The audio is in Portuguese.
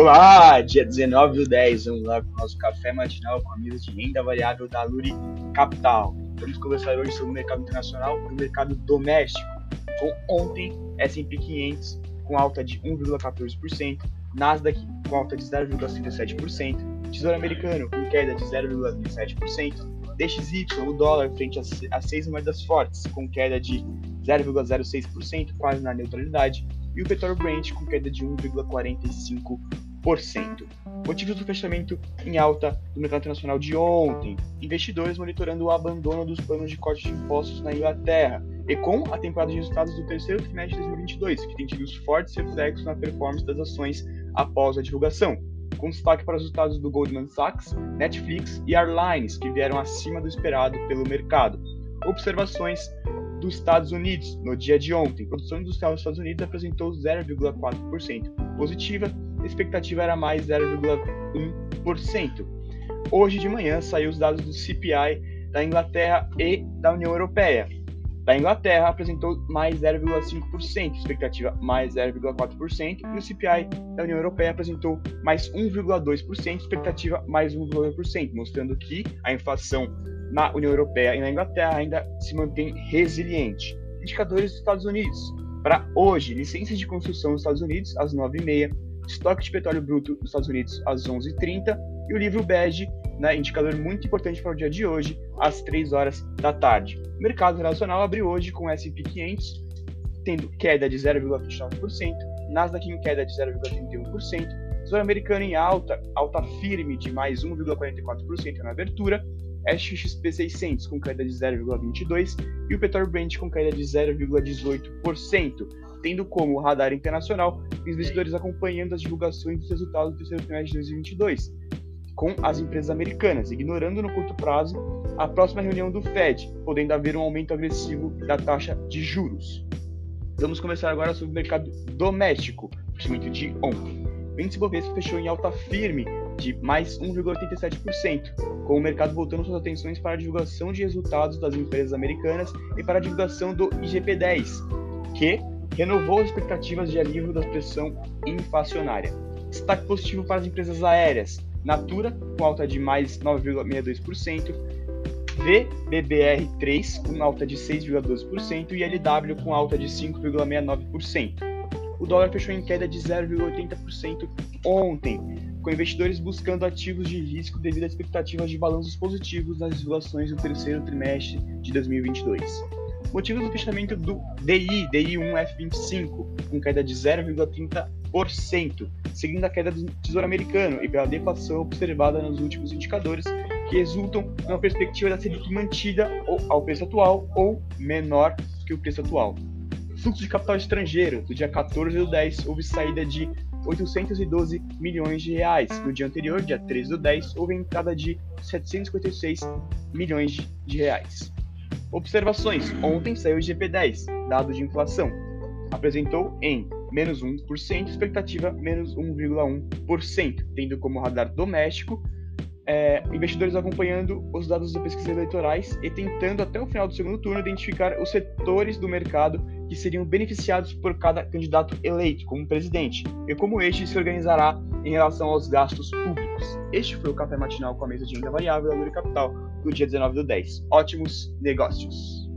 Olá, dia 19 do 10, vamos lá para o nosso café matinal com a mesa de renda variável da Luri Capital. Vamos conversar hoje sobre o mercado internacional e o mercado doméstico. Com ontem, S&P 500 com alta de 1,14%, Nasdaq com alta de 0,57%, Tesouro Americano com queda de 0,27%, DXY, o dólar frente a seis moedas fortes, com queda de 0,06%, quase na neutralidade, e o petróleo Brent com queda de 1,45%. Motivos do fechamento em alta do mercado internacional de ontem. Investidores monitorando o abandono dos planos de corte de impostos na Inglaterra e com a temporada de resultados do terceiro trimestre de 2022, que tem tido os fortes reflexos na performance das ações após a divulgação. Com destaque para os resultados do Goldman Sachs, Netflix e Airlines, que vieram acima do esperado pelo mercado. Observações dos Estados Unidos no dia de ontem. A produção industrial dos Estados Unidos apresentou 0,4% positiva, a expectativa era mais 0,1%. Hoje de manhã saiu os dados do CPI da Inglaterra e da União Europeia. Da Inglaterra apresentou mais 0,5%, expectativa mais 0,4%, e o CPI da União Europeia apresentou mais 1,2%, expectativa mais 1,2%, mostrando que a inflação na União Europeia e na Inglaterra ainda se mantém resiliente. Indicadores dos Estados Unidos. Para hoje, licenças de construção nos Estados Unidos às 9h30, estoque de petróleo bruto nos Estados Unidos às 11h30 e o livro bege, né, indicador muito importante para o dia de hoje, às 3 horas da tarde. O mercado internacional abriu hoje com S&P 500 tendo queda de 0,29%, Nasdaq em queda de 0,31%, Tesouro americano em alta, alta firme de mais 1,44% na abertura, SXP 600 com queda de 0,22% e o petróleo Brent com queda de 0,18%, tendo como radar internacional os investidores acompanhando as divulgações dos resultados do terceiro trimestre de 2022, com as empresas americanas, ignorando no curto prazo a próxima reunião do Fed, podendo haver um aumento agressivo da taxa de juros. Vamos começar agora sobre o mercado doméstico, fechamento de ontem. O índice Bovespa fechou em alta firme de mais 1,87%, com o mercado voltando suas atenções para a divulgação de resultados das empresas americanas e para a divulgação do IGP-10, que renovou as expectativas de alívio da pressão inflacionária. Destaque positivo para as empresas aéreas, Natura com alta de mais 9,62%, VBBR3 com alta de 6,12% e LW com alta de 5,69% o dólar fechou em queda de 0,80% ontem, com investidores buscando ativos de risco devido às expectativas de balanços positivos nas divulgações do terceiro trimestre de 2022. Motivos do fechamento do DI, DI1F25, com queda de 0,30%, seguindo a queda do Tesouro Americano e pela deflação observada nos últimos indicadores, que resultam numa perspectiva da Selic mantida ao preço atual ou menor que o preço atual. Fluxo de capital estrangeiro, do dia 14 do 10, houve saída de 812 milhões de reais. No dia anterior, dia 13 do 10, houve entrada de 756 milhões de reais. Observações. Ontem saiu o GP10, dado de inflação. Apresentou em menos 1%, expectativa menos 1,1%, tendo como radar doméstico é, investidores acompanhando os dados das pesquisas eleitorais e tentando, até o final do segundo turno, identificar os setores do mercado que seriam beneficiados por cada candidato eleito como presidente e como este se organizará em relação aos gastos públicos. Este foi o Café Matinal com a mesa de renda variável da Lura Capital do dia 19 do 10. Ótimos negócios!